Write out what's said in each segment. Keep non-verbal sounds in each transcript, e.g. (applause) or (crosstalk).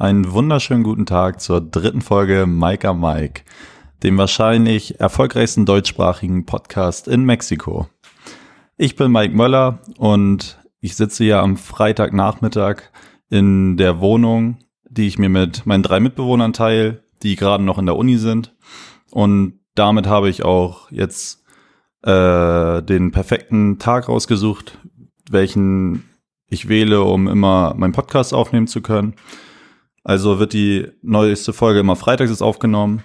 Einen wunderschönen guten Tag zur dritten Folge Mike Mike, dem wahrscheinlich erfolgreichsten deutschsprachigen Podcast in Mexiko. Ich bin Mike Möller und ich sitze hier am Freitagnachmittag in der Wohnung, die ich mir mit meinen drei Mitbewohnern teile, die gerade noch in der Uni sind. Und damit habe ich auch jetzt äh, den perfekten Tag rausgesucht, welchen ich wähle, um immer meinen Podcast aufnehmen zu können. Also wird die neueste Folge immer freitags jetzt aufgenommen.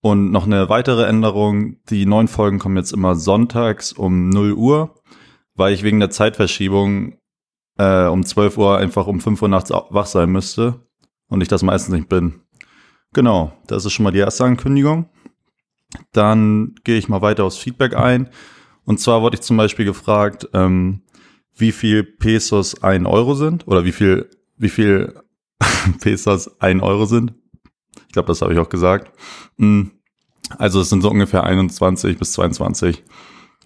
Und noch eine weitere Änderung, die neuen Folgen kommen jetzt immer sonntags um 0 Uhr, weil ich wegen der Zeitverschiebung äh, um 12 Uhr einfach um 5 Uhr nachts wach sein müsste und ich das meistens nicht bin. Genau, das ist schon mal die erste Ankündigung. Dann gehe ich mal weiter aufs Feedback ein. Und zwar wurde ich zum Beispiel gefragt, ähm, wie viel Pesos ein Euro sind oder wie viel, wie viel (laughs) Pesos ein Euro sind. Ich glaube, das habe ich auch gesagt. Hm. Also es sind so ungefähr 21 bis 22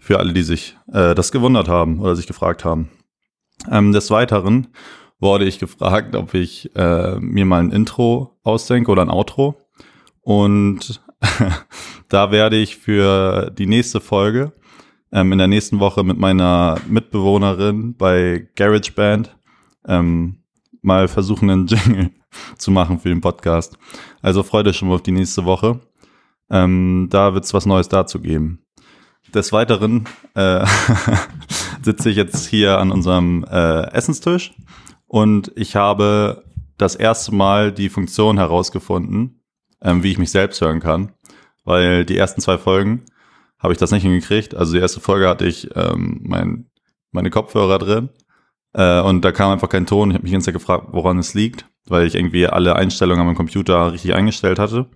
für alle, die sich äh, das gewundert haben oder sich gefragt haben. Ähm, des Weiteren wurde ich gefragt, ob ich äh, mir mal ein Intro ausdenke oder ein Outro. Und (laughs) da werde ich für die nächste Folge ähm, in der nächsten Woche mit meiner Mitbewohnerin bei GarageBand ähm, mal versuchen, einen (laughs) Jingle zu machen für den Podcast. Also freut euch schon mal auf die nächste Woche. Ähm, da wird es was Neues dazu geben. Des Weiteren äh, (laughs) sitze ich jetzt hier an unserem äh, Essenstisch und ich habe das erste Mal die Funktion herausgefunden, ähm, wie ich mich selbst hören kann, weil die ersten zwei Folgen habe ich das nicht hingekriegt. Also die erste Folge hatte ich ähm, mein, meine Kopfhörer drin äh, und da kam einfach kein Ton. Ich habe mich ganz gefragt, woran es liegt, weil ich irgendwie alle Einstellungen an meinem Computer richtig eingestellt hatte.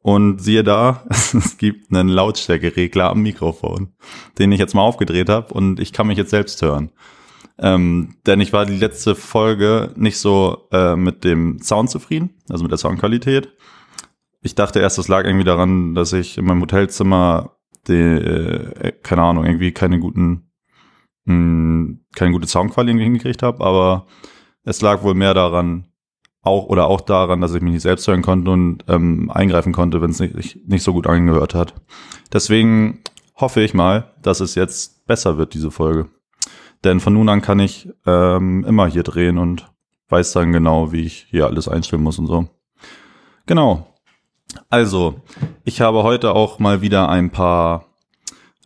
Und siehe da, (laughs) es gibt einen Lautstärkeregler am Mikrofon, den ich jetzt mal aufgedreht habe und ich kann mich jetzt selbst hören. Ähm, denn ich war die letzte Folge nicht so äh, mit dem Sound zufrieden, also mit der Soundqualität. Ich dachte erst, das lag irgendwie daran, dass ich in meinem Hotelzimmer die, äh, keine Ahnung, irgendwie keine guten mh, hm, keine gute Soundqualität hingekriegt habe, aber es lag wohl mehr daran, auch oder auch daran, dass ich mich nicht selbst hören konnte und ähm, eingreifen konnte, wenn es nicht, nicht so gut angehört hat. Deswegen hoffe ich mal, dass es jetzt besser wird, diese Folge. Denn von nun an kann ich ähm, immer hier drehen und weiß dann genau, wie ich hier alles einstellen muss und so. Genau. Also, ich habe heute auch mal wieder ein paar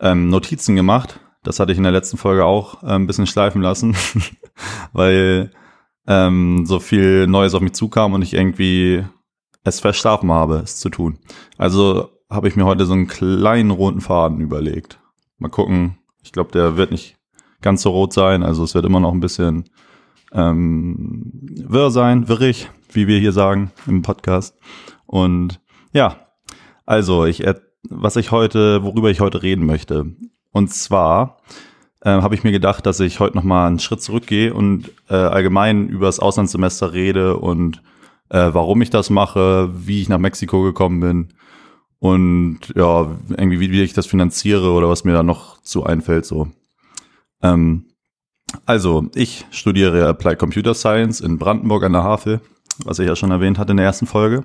ähm, Notizen gemacht, das hatte ich in der letzten Folge auch äh, ein bisschen schleifen lassen, (laughs) weil ähm, so viel Neues auf mich zukam und ich irgendwie es verschlafen habe, es zu tun. Also habe ich mir heute so einen kleinen roten Faden überlegt. Mal gucken. Ich glaube, der wird nicht ganz so rot sein. Also es wird immer noch ein bisschen ähm, wirr sein, wirrig, wie wir hier sagen im Podcast. Und ja, also ich, was ich heute, worüber ich heute reden möchte, und zwar äh, habe ich mir gedacht, dass ich heute nochmal einen Schritt zurückgehe und äh, allgemein über das Auslandssemester rede und äh, warum ich das mache, wie ich nach Mexiko gekommen bin und ja, irgendwie wie, wie ich das finanziere oder was mir da noch zu einfällt so. Ähm, also, ich studiere Applied Computer Science in Brandenburg an der Havel, was ich ja schon erwähnt hatte in der ersten Folge.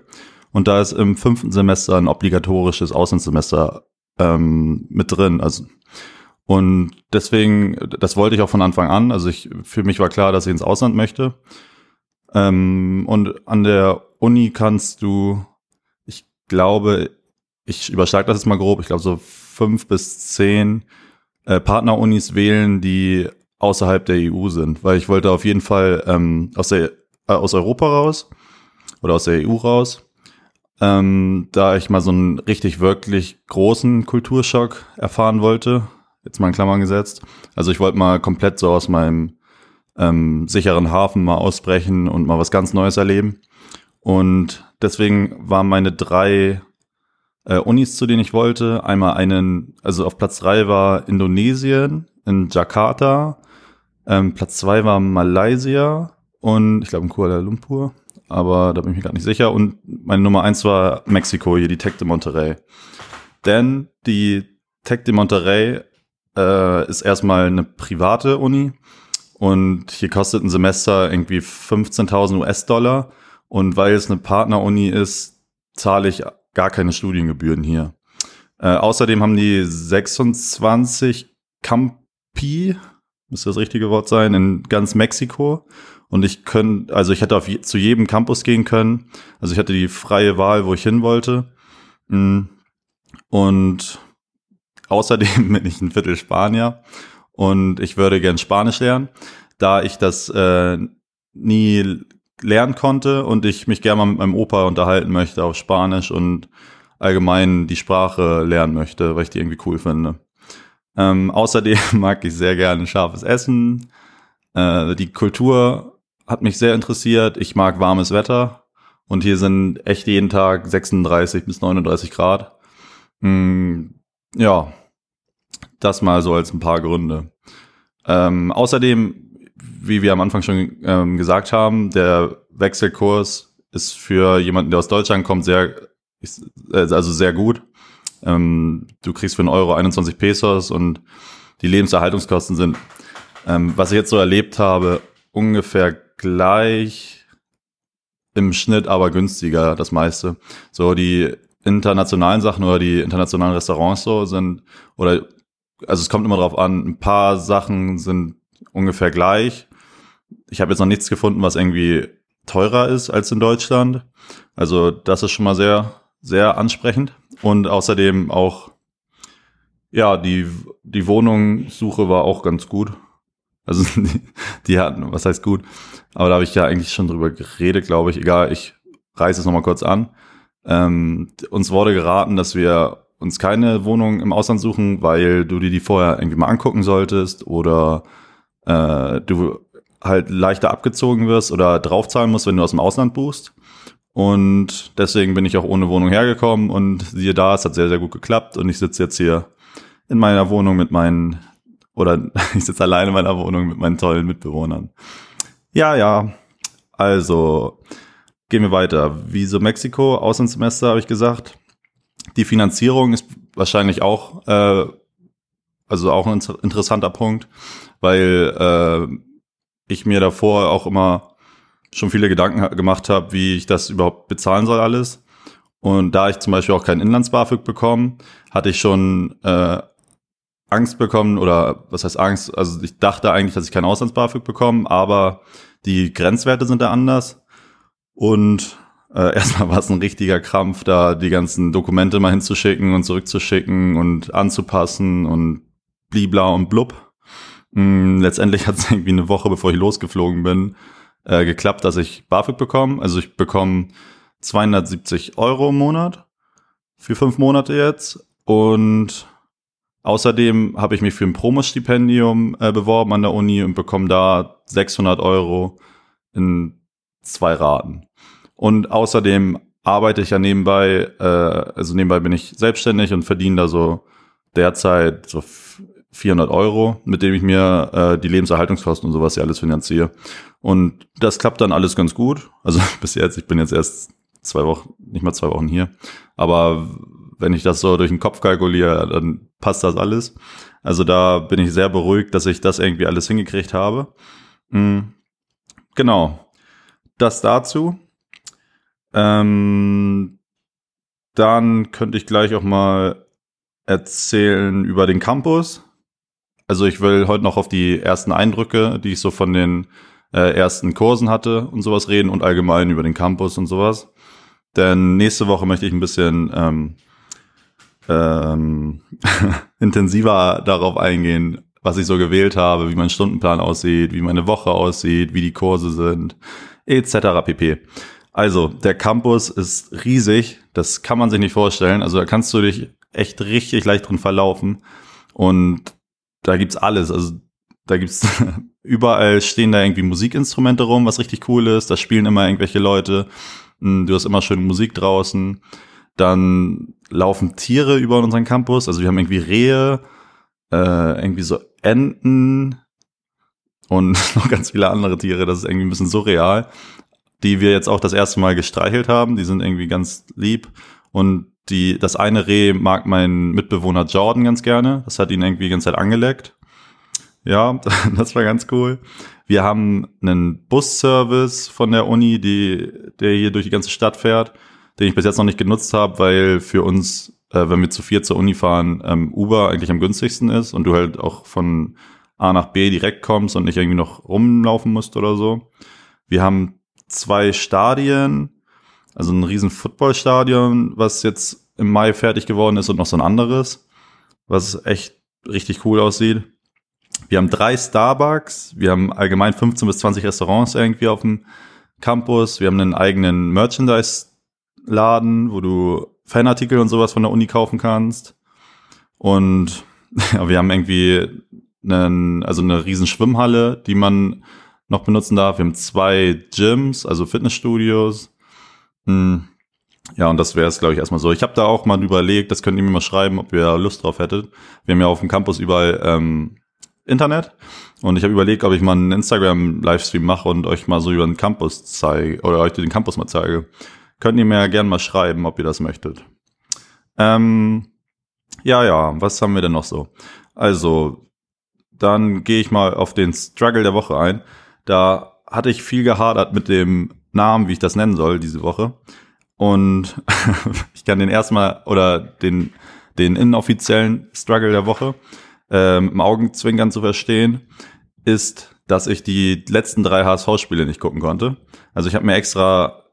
Und da ist im fünften Semester ein obligatorisches Auslandssemester ähm, mit drin. Also und deswegen, das wollte ich auch von Anfang an. Also ich, für mich war klar, dass ich ins Ausland möchte. Ähm, und an der Uni kannst du, ich glaube, ich überschlage das jetzt mal grob, ich glaube so fünf bis zehn äh, Partnerunis wählen, die außerhalb der EU sind, weil ich wollte auf jeden Fall ähm, aus, der, äh, aus Europa raus oder aus der EU raus ähm, da ich mal so einen richtig wirklich großen Kulturschock erfahren wollte jetzt mal in Klammern gesetzt. Also ich wollte mal komplett so aus meinem ähm, sicheren Hafen mal ausbrechen und mal was ganz Neues erleben. Und deswegen waren meine drei äh, Unis, zu denen ich wollte, einmal einen, also auf Platz drei war Indonesien in Jakarta, ähm, Platz zwei war Malaysia und ich glaube in Kuala Lumpur, aber da bin ich mir gar nicht sicher. Und meine Nummer eins war Mexiko, hier die Tech de Monterrey. Denn die Tech de Monterrey äh, ist erstmal eine private Uni und hier kostet ein Semester irgendwie 15.000 US-Dollar Und weil es eine Partneruni ist, zahle ich gar keine Studiengebühren hier. Äh, außerdem haben die 26 Campi, müsste das richtige Wort sein, in ganz Mexiko. Und ich könnte, also ich hätte auf je, zu jedem Campus gehen können. Also ich hatte die freie Wahl, wo ich hin wollte. Mm. Und außerdem (laughs) bin ich ein Viertel Spanier und ich würde gern Spanisch lernen, da ich das äh, nie lernen konnte und ich mich gerne mal mit meinem Opa unterhalten möchte auf Spanisch und allgemein die Sprache lernen möchte, weil ich die irgendwie cool finde. Ähm, außerdem (laughs) mag ich sehr gerne scharfes Essen. Äh, die Kultur hat mich sehr interessiert. Ich mag warmes Wetter. Und hier sind echt jeden Tag 36 bis 39 Grad. Mm, ja, das mal so als ein paar Gründe. Ähm, außerdem, wie wir am Anfang schon ähm, gesagt haben, der Wechselkurs ist für jemanden, der aus Deutschland kommt, sehr, also sehr gut. Ähm, du kriegst für einen Euro 21 Pesos und die Lebenserhaltungskosten sind, ähm, was ich jetzt so erlebt habe, ungefähr gleich im Schnitt, aber günstiger, das meiste. So die internationalen Sachen oder die internationalen Restaurants so sind, oder also es kommt immer drauf an, ein paar Sachen sind ungefähr gleich. Ich habe jetzt noch nichts gefunden, was irgendwie teurer ist als in Deutschland. Also das ist schon mal sehr, sehr ansprechend. Und außerdem auch, ja, die, die Wohnungssuche war auch ganz gut. Also die, (laughs) die hatten, was heißt gut? Aber da habe ich ja eigentlich schon drüber geredet, glaube ich. Egal, ich reiße es nochmal kurz an. Ähm, uns wurde geraten, dass wir uns keine Wohnung im Ausland suchen, weil du dir die vorher irgendwie mal angucken solltest oder äh, du halt leichter abgezogen wirst oder draufzahlen musst, wenn du aus dem Ausland buchst. Und deswegen bin ich auch ohne Wohnung hergekommen und siehe da, es hat sehr, sehr gut geklappt und ich sitze jetzt hier in meiner Wohnung mit meinen, oder (laughs) ich sitze alleine in meiner Wohnung mit meinen tollen Mitbewohnern. Ja, ja, also gehen wir weiter. Wieso Mexiko? Auslandssemester habe ich gesagt. Die Finanzierung ist wahrscheinlich auch, äh, also auch ein interessanter Punkt, weil äh, ich mir davor auch immer schon viele Gedanken gemacht habe, wie ich das überhaupt bezahlen soll alles. Und da ich zum Beispiel auch kein Inlands-BAföG bekomme, hatte ich schon äh, Angst bekommen oder was heißt Angst? Also ich dachte eigentlich, dass ich kein Auslands-BAföG bekomme, aber die Grenzwerte sind da anders. Und äh, (laughs) erstmal war es ein richtiger Krampf, da die ganzen Dokumente mal hinzuschicken und zurückzuschicken und anzupassen und blibla und blub. Mm, letztendlich hat es (laughs) irgendwie eine Woche, bevor ich losgeflogen bin, äh, geklappt, dass ich BAföG bekomme. Also ich bekomme 270 Euro im Monat für fünf Monate jetzt und außerdem habe ich mich für ein Promostipendium äh, beworben an der Uni und bekomme da 600 Euro in zwei Raten. Und außerdem arbeite ich ja nebenbei, äh, also nebenbei bin ich selbstständig und verdiene da so derzeit so 400 Euro, mit dem ich mir äh, die Lebenserhaltungskosten und sowas ja alles finanziere. Und das klappt dann alles ganz gut. Also (laughs) bis jetzt, ich bin jetzt erst zwei Wochen, nicht mal zwei Wochen hier. Aber wenn ich das so durch den Kopf kalkuliere, dann passt das alles. Also da bin ich sehr beruhigt, dass ich das irgendwie alles hingekriegt habe. Mhm. Genau. Das dazu. Ähm, dann könnte ich gleich auch mal erzählen über den Campus. Also ich will heute noch auf die ersten Eindrücke, die ich so von den äh, ersten Kursen hatte und sowas reden und allgemein über den Campus und sowas. Denn nächste Woche möchte ich ein bisschen ähm, ähm, (laughs) intensiver darauf eingehen, was ich so gewählt habe, wie mein Stundenplan aussieht, wie meine Woche aussieht, wie die Kurse sind, etc. pp. Also, der Campus ist riesig, das kann man sich nicht vorstellen. Also, da kannst du dich echt richtig leicht drin verlaufen. Und da gibt's alles. Also, da gibt's (laughs) überall stehen da irgendwie Musikinstrumente rum, was richtig cool ist. Da spielen immer irgendwelche Leute. Hm, du hast immer schön Musik draußen. Dann laufen Tiere über unseren Campus. Also wir haben irgendwie Rehe, äh, irgendwie so Enten und (laughs) noch ganz viele andere Tiere. Das ist irgendwie ein bisschen surreal die wir jetzt auch das erste Mal gestreichelt haben. Die sind irgendwie ganz lieb. Und die, das eine Reh mag mein Mitbewohner Jordan ganz gerne. Das hat ihn irgendwie die ganze Zeit angeleckt. Ja, (laughs) das war ganz cool. Wir haben einen Busservice von der Uni, die, der hier durch die ganze Stadt fährt, den ich bis jetzt noch nicht genutzt habe, weil für uns, äh, wenn wir zu vier zur Uni fahren, ähm, Uber eigentlich am günstigsten ist und du halt auch von A nach B direkt kommst und nicht irgendwie noch rumlaufen musst oder so. Wir haben zwei Stadien, also ein riesen Footballstadion, was jetzt im Mai fertig geworden ist und noch so ein anderes, was echt richtig cool aussieht. Wir haben drei Starbucks, wir haben allgemein 15 bis 20 Restaurants irgendwie auf dem Campus, wir haben einen eigenen Merchandise-Laden, wo du Fanartikel und sowas von der Uni kaufen kannst. Und (laughs) ja, wir haben irgendwie einen, also eine riesen Schwimmhalle, die man noch benutzen darf. Wir haben zwei Gyms, also Fitnessstudios. Hm. Ja, und das wäre es, glaube ich, erstmal so. Ich habe da auch mal überlegt, das könnt ihr mir mal schreiben, ob ihr Lust drauf hättet. Wir haben ja auf dem Campus überall ähm, Internet. Und ich habe überlegt, ob ich mal einen Instagram-Livestream mache und euch mal so über den Campus zeige oder euch den Campus mal zeige. Könnt ihr mir ja gerne mal schreiben, ob ihr das möchtet. Ähm, ja, ja, was haben wir denn noch so? Also, dann gehe ich mal auf den Struggle der Woche ein. Da hatte ich viel gehadert mit dem Namen, wie ich das nennen soll, diese Woche. Und (laughs) ich kann den erstmal oder den, den inoffiziellen Struggle der Woche ähm, im Augenzwinkern zu verstehen, ist, dass ich die letzten drei HSV-Spiele nicht gucken konnte. Also ich habe mir extra,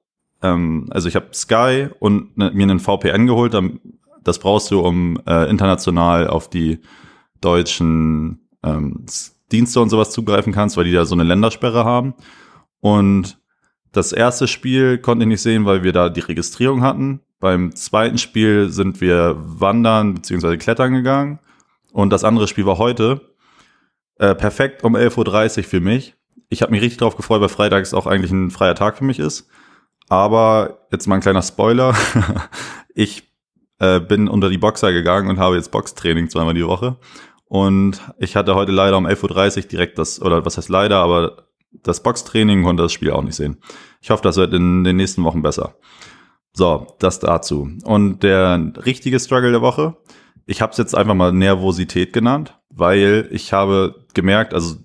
ähm, also ich habe Sky und ne, mir einen VPN geholt. Das brauchst du, um äh, international auf die deutschen ähm, Dienste und sowas zugreifen kannst, weil die da so eine Ländersperre haben. Und das erste Spiel konnte ich nicht sehen, weil wir da die Registrierung hatten. Beim zweiten Spiel sind wir wandern bzw. klettern gegangen. Und das andere Spiel war heute. Äh, perfekt um 11.30 Uhr für mich. Ich habe mich richtig darauf gefreut, weil Freitag ist auch eigentlich ein freier Tag für mich ist. Aber jetzt mal ein kleiner Spoiler. (laughs) ich äh, bin unter die Boxer gegangen und habe jetzt Boxtraining zweimal die Woche. Und ich hatte heute leider um 11.30 Uhr direkt das, oder was heißt leider, aber das Boxtraining konnte das Spiel auch nicht sehen. Ich hoffe, das wird in den nächsten Wochen besser. So, das dazu. Und der richtige Struggle der Woche ich habe es jetzt einfach mal Nervosität genannt, weil ich habe gemerkt, also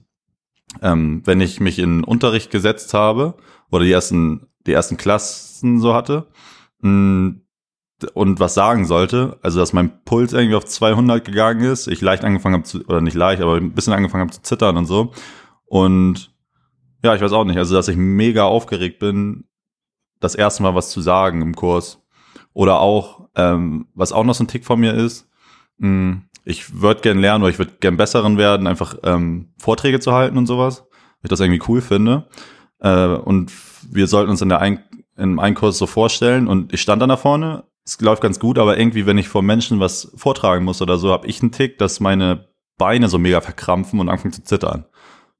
ähm, wenn ich mich in Unterricht gesetzt habe oder die ersten, die ersten Klassen so hatte mh, mm, und was sagen sollte, also dass mein Puls irgendwie auf 200 gegangen ist, ich leicht angefangen habe zu, oder nicht leicht, aber ein bisschen angefangen habe zu zittern und so. Und ja, ich weiß auch nicht, also dass ich mega aufgeregt bin, das erste Mal was zu sagen im Kurs. Oder auch, ähm, was auch noch so ein Tick von mir ist, hm, ich würde gern lernen oder ich würde gern besseren werden, einfach ähm, Vorträge zu halten und sowas, weil ich das irgendwie cool finde. Äh, und wir sollten uns in der ein im Einkurs so vorstellen und ich stand dann da vorne, es läuft ganz gut, aber irgendwie, wenn ich vor Menschen was vortragen muss oder so, habe ich einen Tick, dass meine Beine so mega verkrampfen und anfangen zu zittern.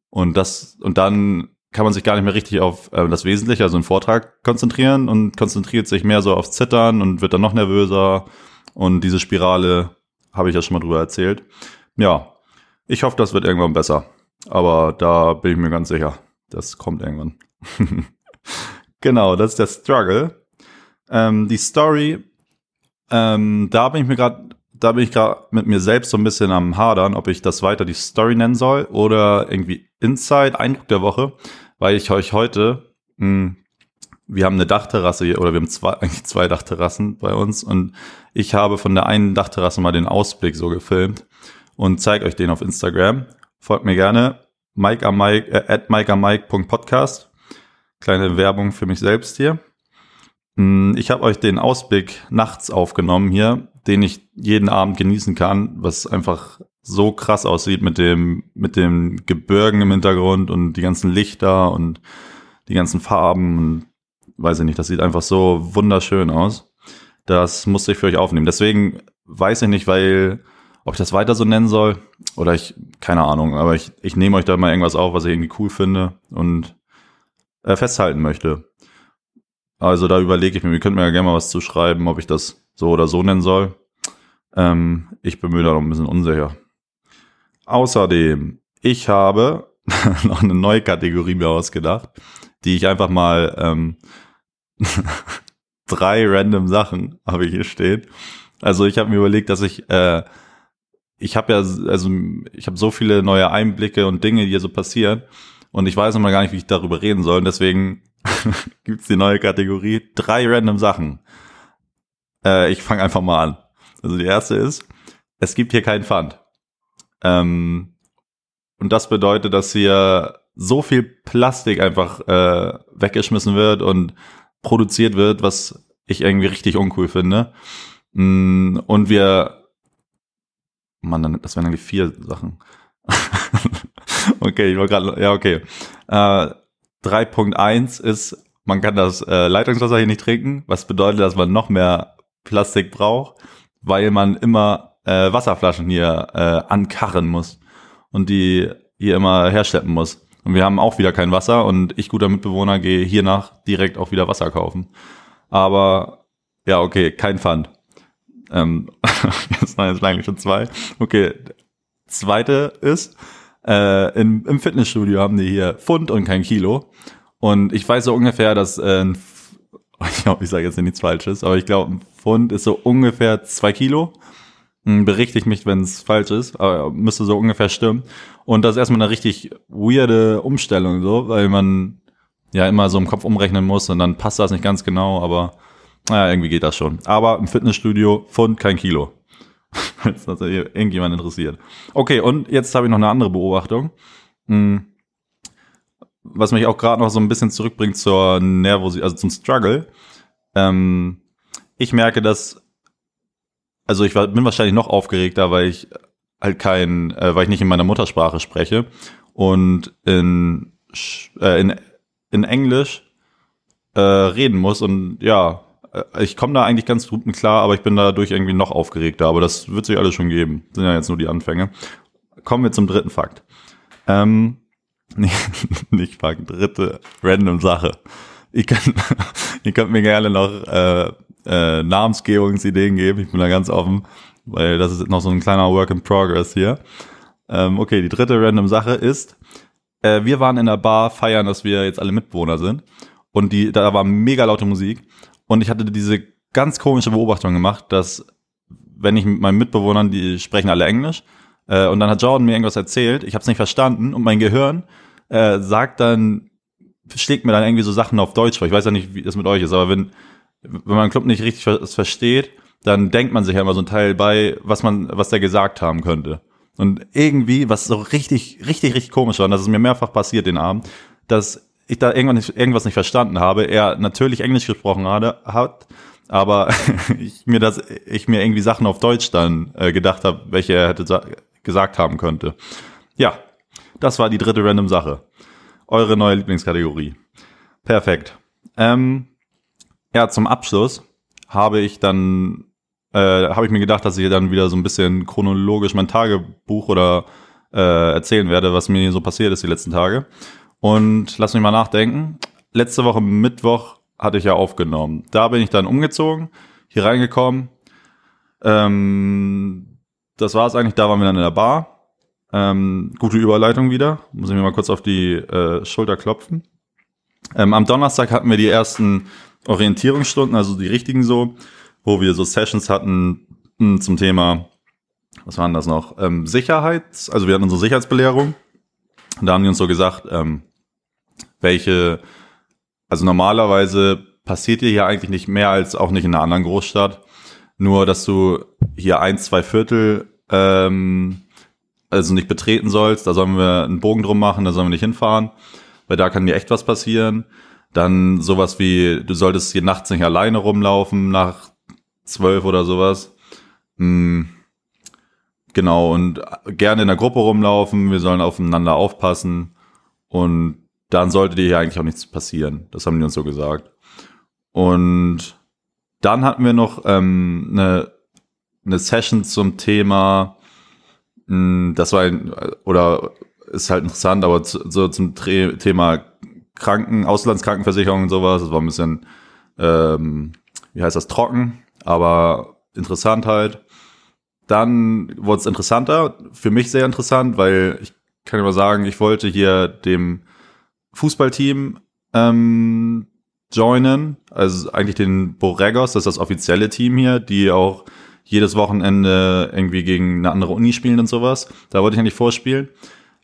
Und das, und dann kann man sich gar nicht mehr richtig auf äh, das Wesentliche, also einen Vortrag konzentrieren und konzentriert sich mehr so aufs Zittern und wird dann noch nervöser. Und diese Spirale habe ich ja schon mal drüber erzählt. Ja, ich hoffe, das wird irgendwann besser. Aber da bin ich mir ganz sicher. Das kommt irgendwann. (laughs) genau, das ist der Struggle. Ähm, die Story, ähm, da bin ich mir gerade, da bin ich gerade mit mir selbst so ein bisschen am Hadern, ob ich das weiter die Story nennen soll oder irgendwie Inside, Eindruck der Woche, weil ich euch heute mh, hm, wir haben eine Dachterrasse hier, oder wir haben zwei, (laughs) eigentlich zwei Dachterrassen bei uns und ich habe von der einen Dachterrasse mal den Ausblick so gefilmt und zeige euch den auf Instagram. Folgt mir gerne. Mike am Mike, äh, at mikeamike.podcast. Kleine Werbung für mich selbst hier. Hm, ich habe euch den Ausblick nachts aufgenommen hier, den ich jeden Abend genießen kann, was einfach so krass aussieht mit dem, mit dem Gebirgen im Hintergrund und die ganzen Lichter und die ganzen Farben und weiß ich nicht, das sieht einfach so wunderschön aus. Das musste ich für euch aufnehmen. Deswegen weiß ich nicht, weil, ob ich das weiter so nennen soll oder ich, keine Ahnung, aber ich, ich nehme euch da mal irgendwas auf, was ich irgendwie cool finde und äh, festhalten möchte. Also da überlege ich mir, ihr könnt mir ja gerne mal was zuschreiben, ob ich das so oder so nennen soll. Ähm, ich bin mir da noch ein bisschen unsicher. Außerdem, ich habe (laughs) noch eine neue Kategorie mir ausgedacht, die ich einfach mal ähm, (laughs) drei random Sachen habe ich hier stehen. Also ich habe mir überlegt, dass ich äh, ich habe ja, also ich habe so viele neue Einblicke und Dinge, die hier so passieren. Und ich weiß immer gar nicht, wie ich darüber reden soll. Und deswegen (laughs) gibt's die neue Kategorie drei random Sachen. Äh, ich fange einfach mal an. Also die erste ist, es gibt hier keinen Pfand. Ähm, und das bedeutet, dass hier so viel Plastik einfach äh, weggeschmissen wird und produziert wird, was ich irgendwie richtig uncool finde. Mm, und wir, Mann, das wären irgendwie vier Sachen. (laughs) okay, ich war gerade, ja, okay. Äh, 3.1 ist, man kann das äh, Leitungswasser hier nicht trinken, was bedeutet, dass man noch mehr Plastik braucht, weil man immer äh, Wasserflaschen hier äh, ankarren muss und die hier immer herschleppen muss. Und wir haben auch wieder kein Wasser und ich, guter Mitbewohner, gehe hiernach direkt auch wieder Wasser kaufen. Aber ja, okay, kein Pfand. Ähm, (laughs) jetzt waren jetzt eigentlich schon zwei. Okay, zweite ist, äh, im, im Fitnessstudio haben die hier Pfund und kein Kilo. Und ich weiß so ungefähr, dass äh, ein, (laughs) ich glaube, ich sage jetzt nichts Falsches, aber ich glaube, ein Pfund ist so ungefähr zwei Kilo. Hm, berichte ich mich, wenn es falsch ist, aber müsste so ungefähr stimmen. Und das ist erstmal eine richtig weirde Umstellung, so, weil man ja immer so im Kopf umrechnen muss und dann passt das nicht ganz genau, aber naja, irgendwie geht das schon. Aber im Fitnessstudio Pfund kein Kilo. (laughs) Falls das irgendjemand interessiert. Okay, und jetzt habe ich noch eine andere Beobachtung. Hm. Was mich auch gerade noch so ein bisschen zurückbringt zur Nervosität, also zum Struggle. Ähm, ich merke, dass, also ich war, bin wahrscheinlich noch aufgeregter, weil ich halt kein, äh, weil ich nicht in meiner Muttersprache spreche und in, äh, in, in Englisch äh, reden muss und ja, ich komme da eigentlich ganz gut mit klar, aber ich bin dadurch irgendwie noch aufgeregter. Aber das wird sich alles schon geben. Sind ja jetzt nur die Anfänge. Kommen wir zum dritten Fakt. Ähm, (laughs) nicht, nicht Fakt, dritte random Sache. Ihr könnt, (laughs) ihr könnt mir gerne noch äh, äh, Namensgebungsideen geben. Ich bin da ganz offen, weil das ist noch so ein kleiner Work in Progress hier. Ähm, okay, die dritte random Sache ist, äh, wir waren in der Bar feiern, dass wir jetzt alle Mitbewohner sind. Und die, da war mega laute Musik. Und ich hatte diese ganz komische Beobachtung gemacht, dass wenn ich mit meinen Mitbewohnern, die sprechen alle Englisch, äh, und dann hat Jordan mir irgendwas erzählt, ich habe es nicht verstanden und mein Gehirn äh, sagt dann, schlägt mir dann irgendwie so Sachen auf Deutsch vor. Ich weiß ja nicht, wie das mit euch ist, aber wenn, wenn man Club nicht richtig ver versteht, dann denkt man sich ja immer so ein Teil bei, was man, was der gesagt haben könnte. Und irgendwie, was so richtig, richtig, richtig komisch war, und das ist mir mehrfach passiert den Abend, dass ich da irgendwann nicht, irgendwas nicht verstanden habe, er natürlich Englisch gesprochen hatte, hat, aber (laughs) ich mir das, ich mir irgendwie Sachen auf Deutsch dann äh, gedacht habe, welche er hätte gesagt haben könnte. Ja, das war die dritte random Sache. Eure neue Lieblingskategorie. Perfekt. Ähm, ja, zum Abschluss habe ich dann, äh, habe ich mir gedacht, dass ich dann wieder so ein bisschen chronologisch mein Tagebuch oder äh, erzählen werde, was mir so passiert ist die letzten Tage. Und lass mich mal nachdenken. Letzte Woche Mittwoch hatte ich ja aufgenommen. Da bin ich dann umgezogen, hier reingekommen. Ähm, das war es eigentlich, da waren wir dann in der Bar. Ähm, gute Überleitung wieder. Muss ich mir mal kurz auf die äh, Schulter klopfen. Ähm, am Donnerstag hatten wir die ersten Orientierungsstunden, also die richtigen so, wo wir so Sessions hatten hm, zum Thema, was waren das noch? Ähm, Sicherheit, also wir hatten unsere Sicherheitsbelehrung. Da haben die uns so gesagt, ähm, welche, also normalerweise passiert dir hier eigentlich nicht mehr als auch nicht in einer anderen Großstadt. Nur, dass du hier ein, zwei Viertel ähm, also nicht betreten sollst. Da sollen wir einen Bogen drum machen, da sollen wir nicht hinfahren, weil da kann dir echt was passieren. Dann sowas wie, du solltest hier nachts nicht alleine rumlaufen nach zwölf oder sowas. Hm, genau, und gerne in der Gruppe rumlaufen, wir sollen aufeinander aufpassen und dann sollte dir hier eigentlich auch nichts passieren. Das haben die uns so gesagt. Und dann hatten wir noch ähm, eine, eine Session zum Thema, mh, hm, das war ein, oder ist halt interessant, aber zu, so zum Tre Thema Kranken, Auslandskrankenversicherung und sowas. Das war ein bisschen, ähm, wie heißt das, trocken, aber interessant halt. Dann wurde es interessanter, für mich sehr interessant, weil ich kann immer sagen, ich wollte hier dem Fußballteam ähm, joinen, also eigentlich den Borregos, das ist das offizielle Team hier, die auch jedes Wochenende irgendwie gegen eine andere Uni spielen und sowas. Da wollte ich eigentlich vorspielen.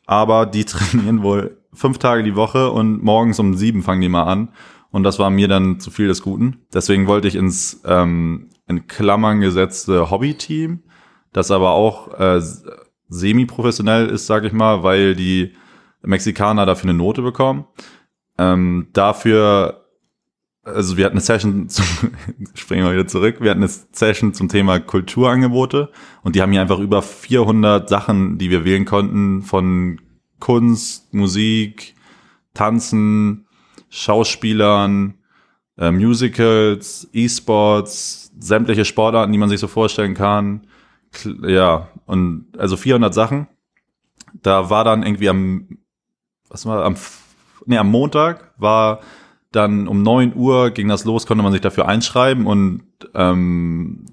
Aber die (laughs) trainieren wohl fünf Tage die Woche und morgens um sieben fangen die mal an. Und das war mir dann zu viel des Guten. Deswegen wollte ich ins ähm, in Klammern gesetzte Hobby-Team, das aber auch äh, semi-professionell ist, sag ich mal, weil die Mexikaner dafür eine Note bekommen. Ähm, dafür also wir hatten eine Session (laughs) zum, springen wir wieder zurück, wir hatten eine Session zum Thema Kulturangebote und die haben hier einfach über 400 Sachen, die wir wählen konnten von Kunst, Musik, Tanzen, Schauspielern, äh, Musicals, E-Sports, sämtliche Sportarten, die man sich so vorstellen kann. Ja, und also 400 Sachen. Da war dann irgendwie am, was war, am, nee, am Montag war dann um neun Uhr ging das los, konnte man sich dafür einschreiben und ähm,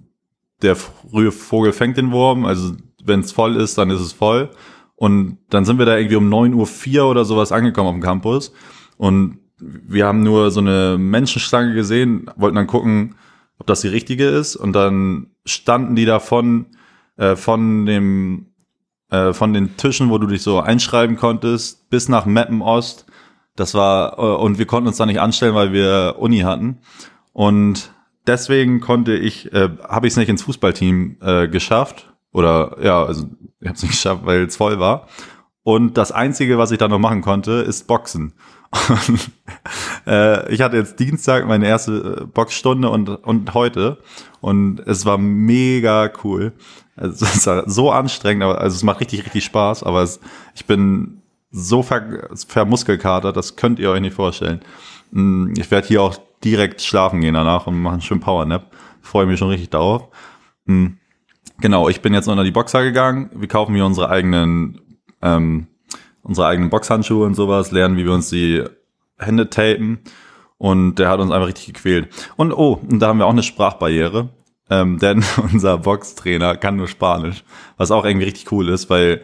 der frühe Vogel fängt den Wurm. Also wenn es voll ist, dann ist es voll. Und dann sind wir da irgendwie um neun Uhr vier oder sowas angekommen auf dem Campus. Und wir haben nur so eine Menschenstange gesehen, wollten dann gucken, ob das die richtige ist. Und dann standen die davon äh, von dem äh, von den Tischen, wo du dich so einschreiben konntest, bis nach Meppen Ost das war, äh, und wir konnten uns da nicht anstellen, weil wir Uni hatten. Und deswegen konnte ich, äh, habe ich es nicht ins Fußballteam äh, geschafft. Oder ja, also ich habe es nicht geschafft, weil es voll war. Und das Einzige, was ich da noch machen konnte, ist Boxen. Und, (laughs) äh, ich hatte jetzt Dienstag meine erste äh, Boxstunde und, und heute. Und es war mega cool. Also, (laughs) es war so anstrengend, aber also es macht richtig, richtig Spaß. Aber es, ich bin so ver vermuskelkatert, das könnt ihr euch nicht vorstellen. Mm, ich werde hier auch direkt schlafen gehen danach und machen einen schönen Powernap. Freue mich schon richtig darauf. Mm, genau, ich bin jetzt unter die Boxer gegangen. Wir kaufen hier unsere eigenen, ähm, unsere eigenen Boxhandschuhe und sowas, lernen, wie wir uns die Hände tapen. Und der hat uns einfach richtig gequält. Und oh, und da haben wir auch eine Sprachbarriere. Ähm, (laughs) denn unser Boxtrainer kann nur Spanisch, was auch irgendwie richtig cool ist, weil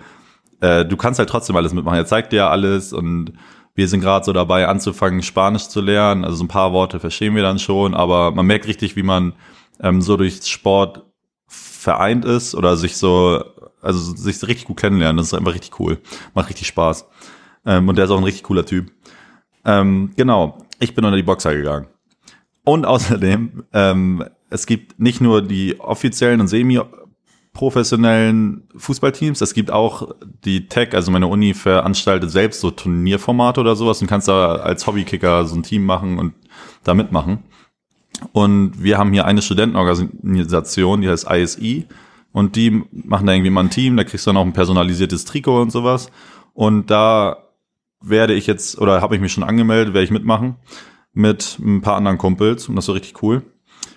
äh, du kannst halt trotzdem alles mitmachen. Er zeigt dir ja alles und wir sind gerade so dabei, anzufangen, Spanisch zu lernen. Also so ein paar Worte verstehen wir dann schon, aber man merkt richtig, wie man ähm, so durch Sport vereint ist oder sich so, also sich richtig gut kennenlernen. Das ist einfach richtig cool. Macht richtig Spaß. Ähm, und der ist auch ein richtig cooler Typ. Ähm, genau, ich bin unter die Boxer gegangen. Und außerdem, ähm, es gibt nicht nur die offiziellen und semi professionellen Fußballteams. Es gibt auch die Tech, also meine Uni veranstaltet selbst so Turnierformate oder sowas und kannst da als Hobbykicker so ein Team machen und da mitmachen. Und wir haben hier eine Studentenorganisation, die heißt ISI und die machen da irgendwie mal ein Team, da kriegst du dann auch ein personalisiertes Trikot und sowas. Und da werde ich jetzt, oder habe ich mich schon angemeldet, werde ich mitmachen mit ein paar anderen Kumpels und das ist so richtig cool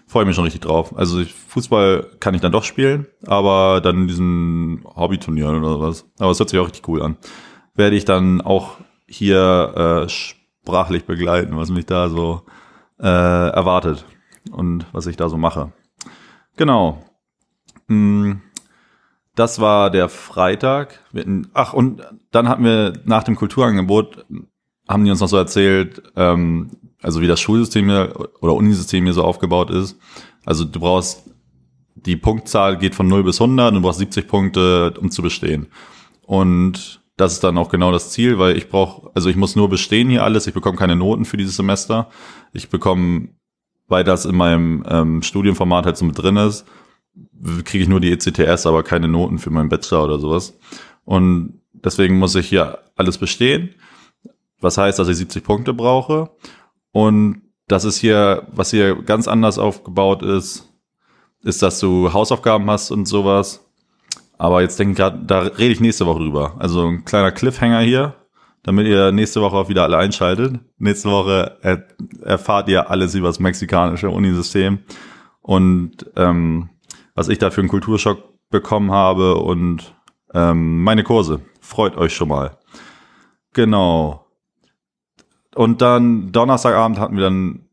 freue mich schon richtig drauf. Also Fußball kann ich dann doch spielen, aber dann in diesen Hobbyturnieren oder was. Aber es hört sich auch richtig cool an. Werde ich dann auch hier äh, sprachlich begleiten, was mich da so äh, erwartet und was ich da so mache. Genau. Hm, das war der Freitag. Ach, und dann hatten wir nach dem Kulturangebot, haben die uns noch so erzählt, ähm, also wie das Schulsystem hier oder Unisystem hier so aufgebaut ist. Also du brauchst, die Punktzahl geht von 0 bis 100 und du brauchst 70 Punkte, um zu bestehen. Und das ist dann auch genau das Ziel, weil ich brauche, also ich muss nur bestehen hier alles, ich bekomme keine Noten für dieses Semester. Ich bekomme, weil das in meinem ähm, Studienformat halt so mit drin ist, kriege ich nur die ECTS, aber keine Noten für meinen Bachelor oder sowas. Und deswegen muss ich hier alles bestehen. Was heißt, dass ich 70 Punkte brauche. Und das ist hier, was hier ganz anders aufgebaut ist, ist, dass du Hausaufgaben hast und sowas. Aber jetzt denke ich gerade, da rede ich nächste Woche drüber. Also ein kleiner Cliffhanger hier, damit ihr nächste Woche auch wieder alle einschaltet. Nächste Woche er, erfahrt ihr alles über das mexikanische Unisystem und ähm, was ich da für einen Kulturschock bekommen habe und ähm, meine Kurse. Freut euch schon mal. Genau. Und dann Donnerstagabend hatten wir dann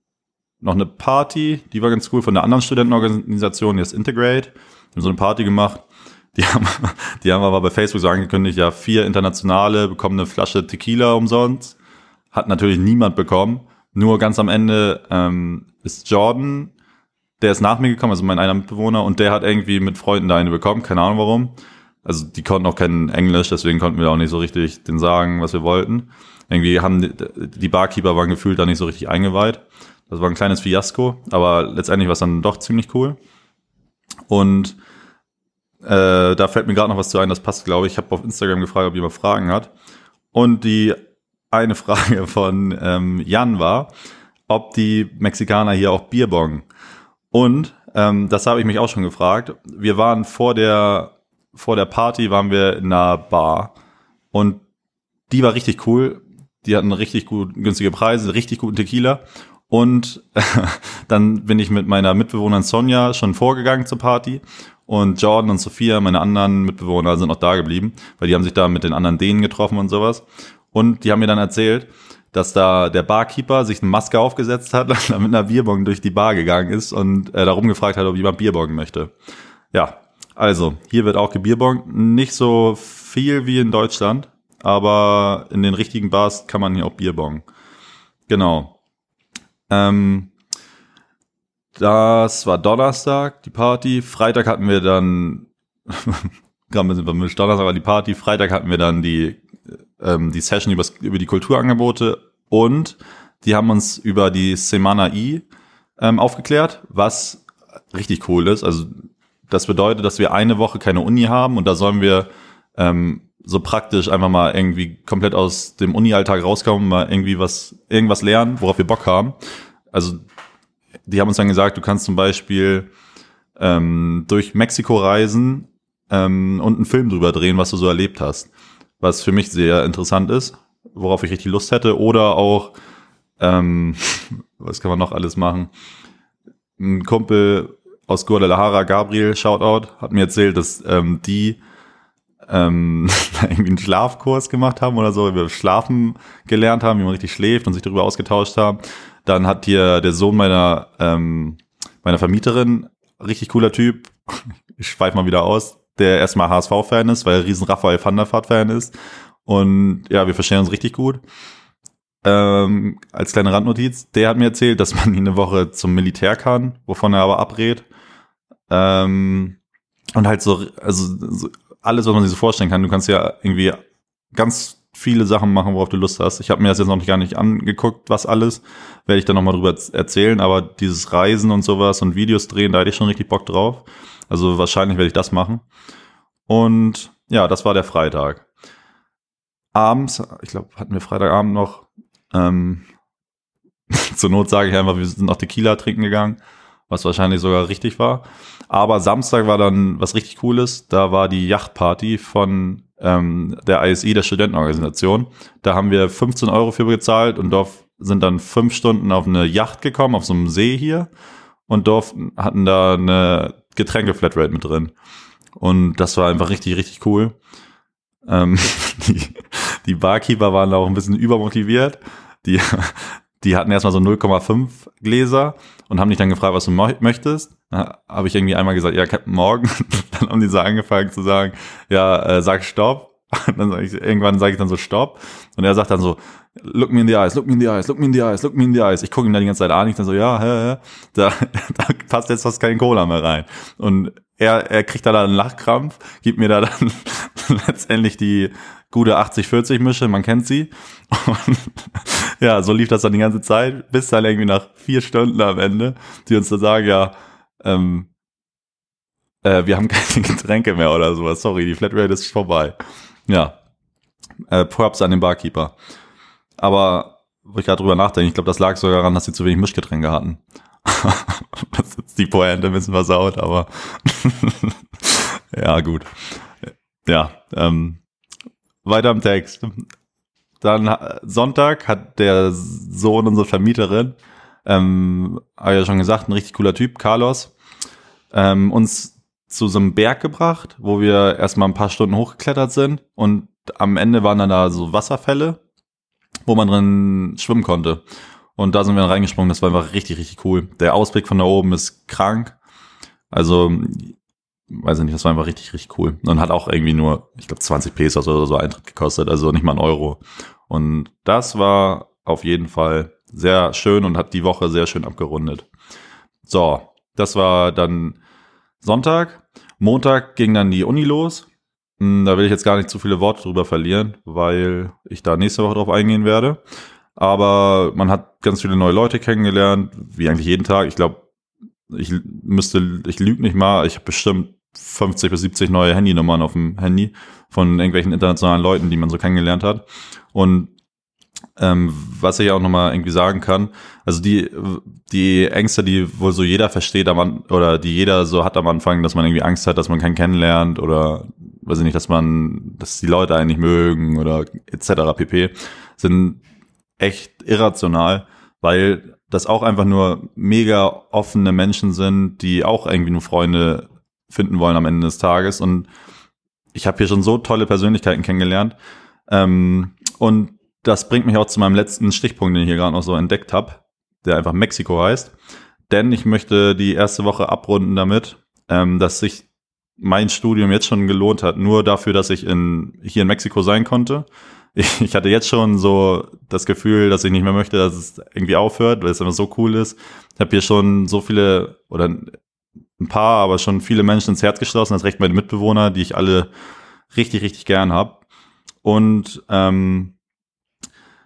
noch eine Party, die war ganz cool von der anderen Studentenorganisation, ist Integrate. Wir haben so eine Party gemacht. Die haben, (laughs) die haben aber bei Facebook so angekündigt, ja, vier Internationale bekommen eine Flasche Tequila umsonst. Hat natürlich niemand bekommen. Nur ganz am Ende ähm, ist Jordan der ist nach mir gekommen, also mein einer Mitbewohner, und der hat irgendwie mit Freunden da eine bekommen, keine Ahnung warum. Also die konnten auch kein Englisch, deswegen konnten wir auch nicht so richtig den sagen, was wir wollten. Irgendwie haben die, die Barkeeper waren gefühlt da nicht so richtig eingeweiht. Das war ein kleines Fiasko, aber letztendlich war es dann doch ziemlich cool. Und äh, da fällt mir gerade noch was zu ein, das passt, glaube ich. Ich habe auf Instagram gefragt, ob jemand Fragen hat. Und die eine (laughs) Frage von ähm, Jan war, ob die Mexikaner hier auch Bier bongen. Und ähm, das habe ich mich auch schon gefragt. Wir waren vor der, vor der Party, waren wir in einer Bar und die war richtig cool. Die hatten richtig gut günstige Preise, richtig guten Tequila. Und (laughs) dann bin ich mit meiner Mitbewohnerin Sonja schon vorgegangen zur Party. Und Jordan und Sophia, meine anderen Mitbewohner, sind noch da geblieben, weil die haben sich da mit den anderen Dänen getroffen und sowas. Und die haben mir dann erzählt, dass da der Barkeeper sich eine Maske aufgesetzt hat (laughs) und dann mit einer Bierbong durch die Bar gegangen ist und äh, darum gefragt hat, ob jemand Bierbong möchte. Ja, also hier wird auch gebierbong. Nicht so viel wie in Deutschland, aber in den richtigen Bars kann man hier auch Bierbong. Genau. Ähm, das war Donnerstag, die Party. Freitag hatten wir dann, (laughs) gerade ein bisschen vermischt, Donnerstag war die Party. Freitag hatten wir dann die, ähm, die Session über, über die Kulturangebote und die haben uns über die Semana I ähm, aufgeklärt, was richtig cool ist. Also das bedeutet, dass wir eine Woche keine Uni haben und da sollen wir ähm, so praktisch einfach mal irgendwie komplett aus dem Uni-Alltag rauskommen, mal irgendwie was, irgendwas lernen, worauf wir Bock haben. Also die haben uns dann gesagt, du kannst zum Beispiel ähm, durch Mexiko reisen ähm, und einen Film drüber drehen, was du so erlebt hast. Was für mich sehr interessant ist, worauf ich richtig Lust hätte. Oder auch, ähm, (laughs) was kann man noch alles machen? Ein Kumpel aus Guadalajara, Gabriel, Shoutout, hat mir erzählt, dass ähm, die ähm, (laughs) irgendwie einen Schlafkurs gemacht haben oder so, über Schlafen gelernt haben, wie man richtig schläft und sich darüber ausgetauscht haben. Dann hat hier der Sohn meiner, ähm, meiner Vermieterin, richtig cooler Typ, (laughs) ich schweife mal wieder aus, der erstmal HSV-Fan ist, weil er riesen Raphael van der Vaart-Fan ist. Und ja, wir verstehen uns richtig gut. Ähm, als kleine Randnotiz, der hat mir erzählt, dass man eine Woche zum Militär kann, wovon er aber abrät. Ähm, und halt so, also so alles, was man sich so vorstellen kann. Du kannst ja irgendwie ganz viele Sachen machen, worauf du Lust hast. Ich habe mir das jetzt noch gar nicht angeguckt, was alles. Werde ich dann nochmal drüber erzählen. Aber dieses Reisen und sowas und Videos drehen, da hätte ich schon richtig Bock drauf. Also wahrscheinlich werde ich das machen. Und ja, das war der Freitag. Abends, ich glaube, hatten wir Freitagabend noch, ähm, (laughs) zur Not sage ich einfach, wir sind noch Tequila trinken gegangen, was wahrscheinlich sogar richtig war. Aber Samstag war dann was richtig Cooles. Da war die Yachtparty von ähm, der ISI, der Studentenorganisation. Da haben wir 15 Euro für gezahlt und dort sind dann fünf Stunden auf eine Yacht gekommen, auf so einem See hier und durften, hatten da eine Getränke-Flatrate mit drin. Und das war einfach richtig, richtig cool. Ähm, (laughs) die, die Barkeeper waren da auch ein bisschen übermotiviert. Die, (laughs) die hatten erstmal so 0,5 Gläser und haben dich dann gefragt, was du möchtest. Habe ich irgendwie einmal gesagt, ja, Captain Morgan. (laughs) dann haben die so angefangen zu sagen, ja, äh, sag Stopp. Und dann sag ich, irgendwann sage ich dann so Stopp. Und er sagt dann so, look me in the eyes, look me in the eyes, look me in the eyes, look me in the eyes. Ich gucke ihm da die ganze Zeit an, ich dann so, ja, hä, hä. Da, da passt jetzt fast kein Cola mehr rein. Und er, er kriegt da dann einen Lachkrampf, gibt mir da dann (laughs) letztendlich die gute 80-40-Mische, man kennt sie. Und (laughs) ja, so lief das dann die ganze Zeit, bis dann irgendwie nach vier Stunden am Ende, die uns dann sagen, ja, ähm, äh, wir haben (laughs) keine Getränke mehr oder sowas. Sorry, die Flatrate ist vorbei. Ja, äh, Props an den Barkeeper. Aber wo ich gerade drüber nachdenke, ich glaube, das lag sogar daran, dass sie zu wenig Mischgetränke hatten. das ist die Pointe ein bisschen versaut, aber ja, gut. Ja, ähm, weiter im Text. Dann äh, Sonntag hat der Sohn unserer Vermieterin, ähm, habe ja schon gesagt, ein richtig cooler Typ, Carlos, ähm, uns zu so einem Berg gebracht, wo wir erstmal ein paar Stunden hochgeklettert sind und am Ende waren dann da so Wasserfälle, wo man drin schwimmen konnte. Und da sind wir dann reingesprungen, das war einfach richtig, richtig cool. Der Ausblick von da oben ist krank. Also, weiß ich nicht, das war einfach richtig, richtig cool. Und hat auch irgendwie nur, ich glaube, 20 Pesos oder so Eintritt gekostet, also nicht mal ein Euro. Und das war auf jeden Fall sehr schön und hat die Woche sehr schön abgerundet. So, Das war dann Sonntag. Montag ging dann die Uni los. Hm, da will ich jetzt gar nicht zu viele Worte drüber verlieren, weil ich da nächste Woche drauf eingehen werde. Aber man hat ganz viele neue Leute kennengelernt, wie eigentlich jeden Tag. Ich glaube, ich müsste, ich lüge nicht mal, ich habe bestimmt 50 bis 70 neue Handynummern auf dem Handy von irgendwelchen internationalen Leuten, die man so kennengelernt hat. Und ähm, was ich auch nochmal irgendwie sagen kann, also die, die Ängste, die wohl so jeder versteht am oder die jeder so hat am Anfang, dass man irgendwie Angst hat, dass man keinen kennenlernt oder weiß ich nicht, dass man, dass die Leute einen nicht mögen oder etc. pp, sind echt irrational, weil das auch einfach nur mega offene Menschen sind, die auch irgendwie nur Freunde finden wollen am Ende des Tages. Und ich habe hier schon so tolle Persönlichkeiten kennengelernt. Ähm, und das bringt mich auch zu meinem letzten Stichpunkt, den ich hier gerade noch so entdeckt habe, der einfach Mexiko heißt. Denn ich möchte die erste Woche abrunden damit, ähm, dass sich mein Studium jetzt schon gelohnt hat, nur dafür, dass ich in, hier in Mexiko sein konnte. Ich, ich hatte jetzt schon so das Gefühl, dass ich nicht mehr möchte, dass es irgendwie aufhört, weil es immer so cool ist. Ich habe hier schon so viele oder ein paar, aber schon viele Menschen ins Herz geschlossen, das recht meine Mitbewohner, die ich alle richtig, richtig gern habe. Und ähm,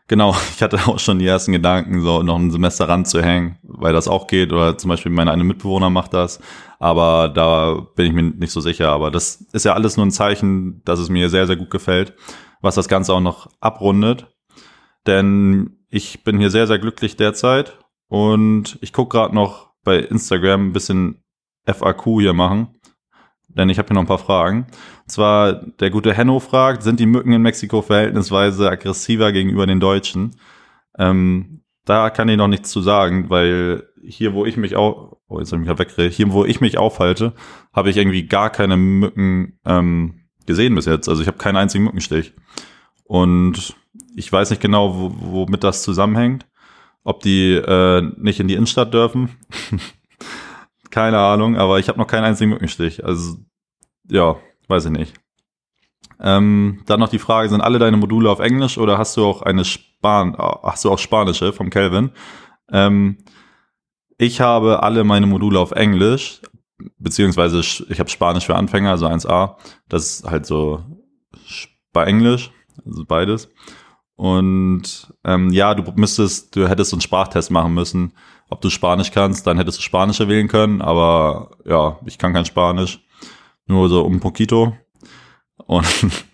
genau, (laughs) ich hatte auch schon die ersten Gedanken, so noch ein Semester ranzuhängen, weil das auch geht. Oder zum Beispiel meine eine Mitbewohner macht das. Aber da bin ich mir nicht so sicher. Aber das ist ja alles nur ein Zeichen, dass es mir sehr, sehr gut gefällt, was das Ganze auch noch abrundet. Denn ich bin hier sehr, sehr glücklich derzeit. Und ich gucke gerade noch bei Instagram ein bisschen FAQ hier machen, denn ich habe hier noch ein paar Fragen. Und zwar der gute Henno fragt, sind die Mücken in Mexiko verhältnisweise aggressiver gegenüber den Deutschen? Ähm, da kann ich noch nichts zu sagen, weil hier, wo ich mich auch, oh, jetzt habe ich mich hier, wo ich mich aufhalte, habe ich irgendwie gar keine Mücken ähm, gesehen bis jetzt. Also ich habe keinen einzigen Mückenstich. Und ich weiß nicht genau, womit das zusammenhängt. Ob die äh, nicht in die Innenstadt dürfen. (laughs) Keine Ahnung, aber ich habe noch keinen einzigen Mückenstich. Also, ja, weiß ich nicht. Ähm, dann noch die Frage, sind alle deine Module auf Englisch oder hast du auch eine Span hast du auch spanische vom Kelvin? Ähm, ich habe alle meine Module auf Englisch, beziehungsweise ich habe Spanisch für Anfänger, also 1a. Das ist halt so bei Englisch, also beides. Und ähm, ja, du müsstest, du hättest einen Sprachtest machen müssen ob du Spanisch kannst, dann hättest du Spanische wählen können, aber ja, ich kann kein Spanisch. Nur so un poquito. Und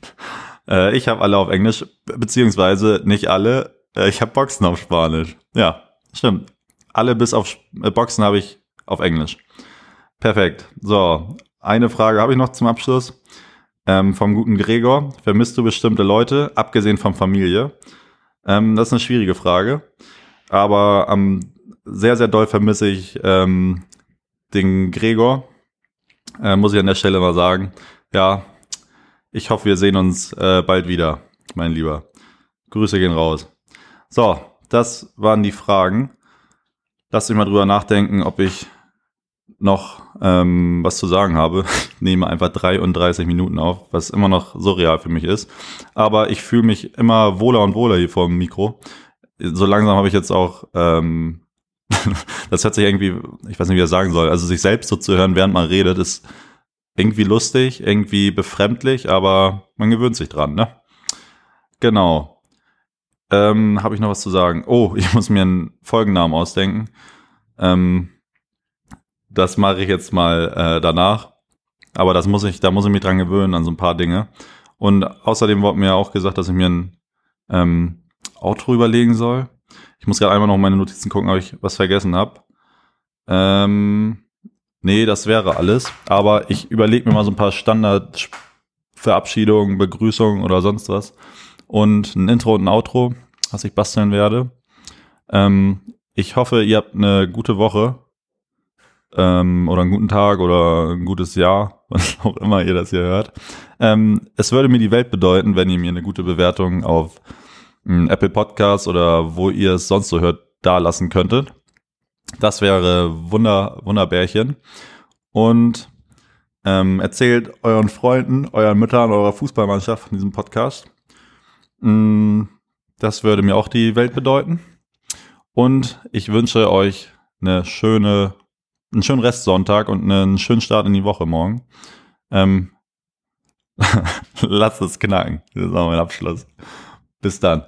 (laughs) äh, ich habe alle auf Englisch, beziehungsweise nicht alle. Äh, ich habe Boxen auf Spanisch. Ja, stimmt. Alle bis auf äh, Boxen habe ich auf Englisch. Perfekt. So, eine Frage habe ich noch zum Abschluss. Ähm, vom guten Gregor. Vermisst du bestimmte Leute, abgesehen von Familie? Ähm, das ist eine schwierige Frage. Aber am sehr, sehr doll vermisse ich ähm, den Gregor. Äh, muss ich an der Stelle mal sagen. Ja, ich hoffe, wir sehen uns äh, bald wieder, mein Lieber. Grüße gehen raus. So, das waren die Fragen. Lasst mich mal drüber nachdenken, ob ich noch ähm, was zu sagen habe. Ich (laughs) nehme einfach 33 Minuten auf, was immer noch surreal für mich ist. Aber ich fühle mich immer wohler und wohler hier vor dem Mikro. So langsam habe ich jetzt auch ähm, (laughs) das hört sich irgendwie, ich weiß nicht, wie er sagen soll. Also sich selbst so zu hören, während man redet, ist irgendwie lustig, irgendwie befremdlich, aber man gewöhnt sich dran, ne? Genau. Ähm, Habe ich noch was zu sagen? Oh, (laughs) ich muss mir einen Folgennamen ausdenken. Ähm, das mache ich jetzt mal äh, danach. Aber das muss ich, da muss ich mich dran gewöhnen an so ein paar Dinge. Und außerdem wurde mir auch gesagt, dass ich mir ein ähm, Outro überlegen soll. Ich muss gerade einmal noch meine Notizen gucken, ob ich was vergessen habe. Ähm, nee, das wäre alles. Aber ich überlege mir mal so ein paar Standard-Verabschiedungen, Begrüßungen oder sonst was. Und ein Intro und ein Outro, was ich basteln werde. Ähm, ich hoffe, ihr habt eine gute Woche. Ähm, oder einen guten Tag oder ein gutes Jahr, (laughs) was auch immer ihr das hier hört. Ähm, es würde mir die Welt bedeuten, wenn ihr mir eine gute Bewertung auf Apple Podcast oder wo ihr es sonst so hört, da lassen könntet. Das wäre Wunder, Wunderbärchen. Und ähm, erzählt euren Freunden, euren Müttern, eurer Fußballmannschaft von diesem Podcast. Mm, das würde mir auch die Welt bedeuten. Und ich wünsche euch eine schöne einen schönen Restsonntag und einen schönen Start in die Woche morgen. Ähm, (laughs) Lass es knacken. Das ist auch mein Abschluss. Bis dann.